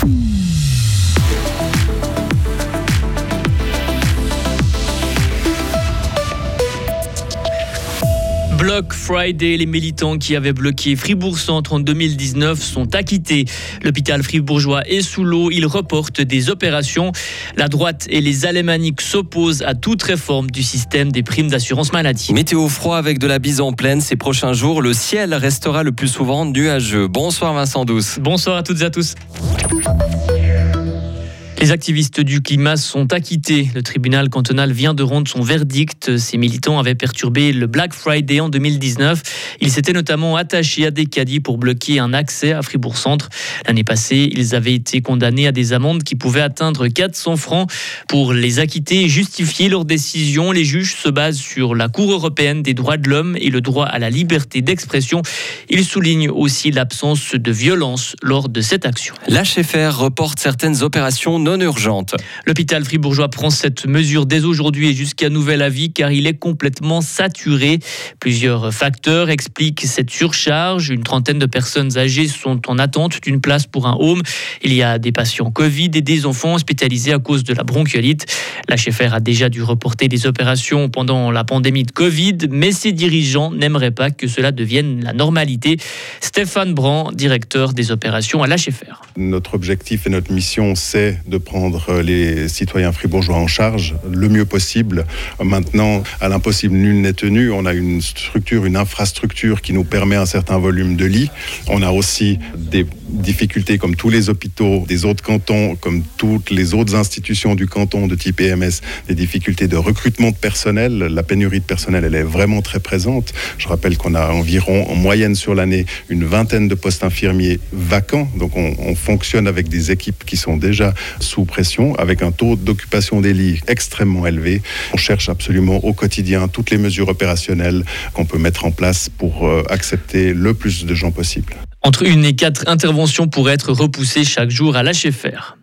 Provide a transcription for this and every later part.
hmm Block Friday, les militants qui avaient bloqué Fribourg Centre en 2019 sont acquittés. L'hôpital fribourgeois est sous l'eau, il reporte des opérations. La droite et les alémaniques s'opposent à toute réforme du système des primes d'assurance maladie. Météo froid avec de la bise en pleine ces prochains jours. Le ciel restera le plus souvent nuageux. Bonsoir Vincent Douce. Bonsoir à toutes et à tous. Les activistes du climat sont acquittés. Le tribunal cantonal vient de rendre son verdict. Ces militants avaient perturbé le Black Friday en 2019. Ils s'étaient notamment attachés à des caddies pour bloquer un accès à Fribourg-Centre. L'année passée, ils avaient été condamnés à des amendes qui pouvaient atteindre 400 francs. Pour les acquitter et justifier leur décision, les juges se basent sur la Cour européenne des droits de l'homme et le droit à la liberté d'expression. Ils soulignent aussi l'absence de violence lors de cette action. L'HFR reporte certaines opérations non urgente. L'hôpital fribourgeois prend cette mesure dès aujourd'hui et jusqu'à nouvel avis car il est complètement saturé. Plusieurs facteurs expliquent cette surcharge. Une trentaine de personnes âgées sont en attente d'une place pour un home. Il y a des patients Covid et des enfants hospitalisés à cause de la bronchiolite. La L'HFR a déjà dû reporter des opérations pendant la pandémie de Covid, mais ses dirigeants n'aimeraient pas que cela devienne la normalité. Stéphane Brand, directeur des opérations à l'HFR. Notre objectif et notre mission, c'est de prendre les citoyens fribourgeois en charge le mieux possible. Maintenant, à l'impossible, nul n'est tenu. On a une structure, une infrastructure qui nous permet un certain volume de lits. On a aussi des difficultés comme tous les hôpitaux des autres cantons, comme toutes les autres institutions du canton de type EMS, des difficultés de recrutement de personnel. La pénurie de personnel, elle est vraiment très présente. Je rappelle qu'on a environ, en moyenne sur l'année, une vingtaine de postes infirmiers vacants. Donc on, on fonctionne avec des équipes qui sont déjà sous pression, avec un taux d'occupation des lits extrêmement élevé. On cherche absolument au quotidien toutes les mesures opérationnelles qu'on peut mettre en place pour euh, accepter le plus de gens possible. Entre une et quatre interventions pourraient être repoussées chaque jour à l'HFR.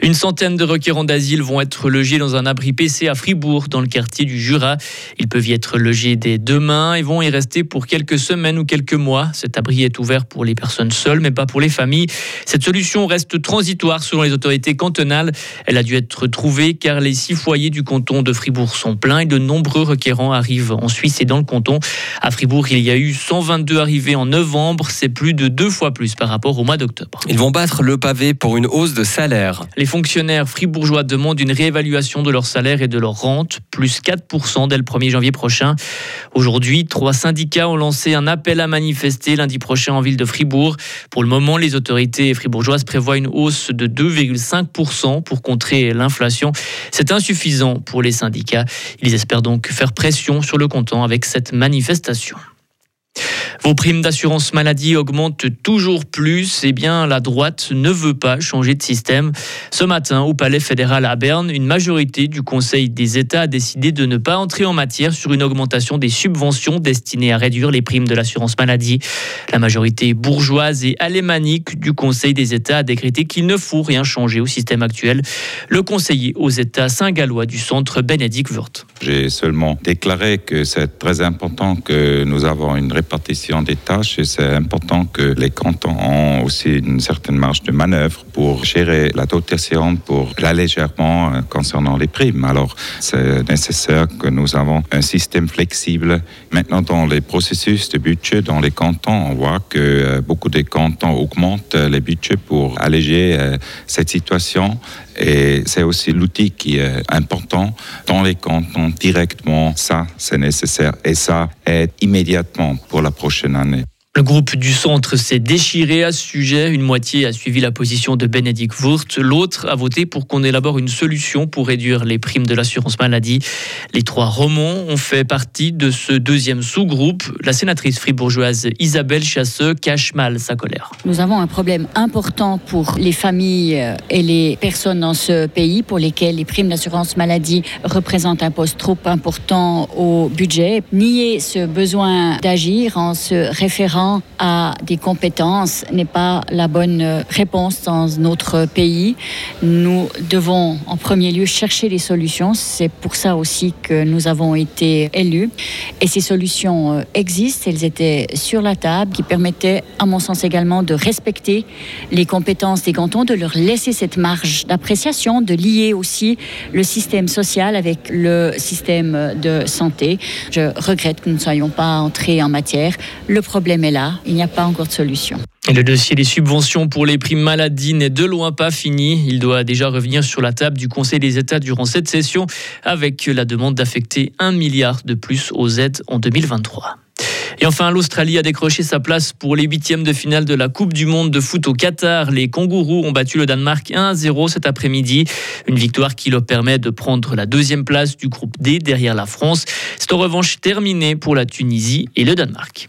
Une centaine de requérants d'asile vont être logés dans un abri PC à Fribourg, dans le quartier du Jura. Ils peuvent y être logés dès demain et vont y rester pour quelques semaines ou quelques mois. Cet abri est ouvert pour les personnes seules, mais pas pour les familles. Cette solution reste transitoire selon les autorités cantonales. Elle a dû être trouvée car les six foyers du canton de Fribourg sont pleins et de nombreux requérants arrivent en Suisse et dans le canton. À Fribourg, il y a eu 122 arrivées en novembre. C'est plus de deux fois plus par rapport au mois d'octobre. Ils vont battre le pavé pour une hausse de salaire. Les fonctionnaires fribourgeois demandent une réévaluation de leur salaire et de leur rente, plus 4% dès le 1er janvier prochain. Aujourd'hui, trois syndicats ont lancé un appel à manifester lundi prochain en ville de Fribourg. Pour le moment, les autorités fribourgeoises prévoient une hausse de 2,5% pour contrer l'inflation. C'est insuffisant pour les syndicats. Ils espèrent donc faire pression sur le canton avec cette manifestation. Vos primes d'assurance maladie augmentent toujours plus. Eh bien, la droite ne veut pas changer de système. Ce matin, au Palais fédéral à Berne, une majorité du Conseil des États a décidé de ne pas entrer en matière sur une augmentation des subventions destinées à réduire les primes de l'assurance maladie. La majorité bourgeoise et alémanique du Conseil des États a décrété qu'il ne faut rien changer au système actuel. Le conseiller aux États saint-gallois du centre Bénédicte Wurth. J'ai seulement déclaré que c'est très important que nous avons une répartition des tâches et c'est important que les cantons ont aussi une certaine marge de manœuvre pour gérer la dotation pour l'allégèrement euh, concernant les primes. Alors, c'est nécessaire que nous avons un système flexible. Maintenant, dans les processus de budget dans les cantons, on voit que euh, beaucoup de cantons augmentent les budgets pour alléger euh, cette situation. Et c'est aussi l'outil qui est important dans les cantons directement. Ça, c'est nécessaire et ça aide immédiatement pour la prochaine année. Le groupe du centre s'est déchiré à ce sujet. Une moitié a suivi la position de Bénédicte Wurth. L'autre a voté pour qu'on élabore une solution pour réduire les primes de l'assurance maladie. Les trois romans ont fait partie de ce deuxième sous-groupe. La sénatrice fribourgeoise Isabelle Chasseux cache mal sa colère. Nous avons un problème important pour les familles et les personnes dans ce pays pour lesquelles les primes d'assurance maladie représentent un poste trop important au budget. Nier ce besoin d'agir en se référant migrants a des compétences n'est pas la bonne réponse dans notre pays. Nous devons en premier lieu chercher des solutions. C'est pour ça aussi que nous avons été élus. Et ces solutions existent, elles étaient sur la table, qui permettaient, à mon sens également, de respecter les compétences des cantons, de leur laisser cette marge d'appréciation, de lier aussi le système social avec le système de santé. Je regrette que nous ne soyons pas entrés en matière. Le problème est là, il n'y a pas encore de solution. le dossier des subventions pour les primes maladie n'est de loin pas fini. Il doit déjà revenir sur la table du Conseil des États durant cette session avec la demande d'affecter un milliard de plus aux aides en 2023. Et enfin, l'Australie a décroché sa place pour les huitièmes de finale de la Coupe du Monde de foot au Qatar. Les Kangourous ont battu le Danemark 1-0 cet après-midi. Une victoire qui leur permet de prendre la deuxième place du groupe D derrière la France. C'est en revanche terminé pour la Tunisie et le Danemark.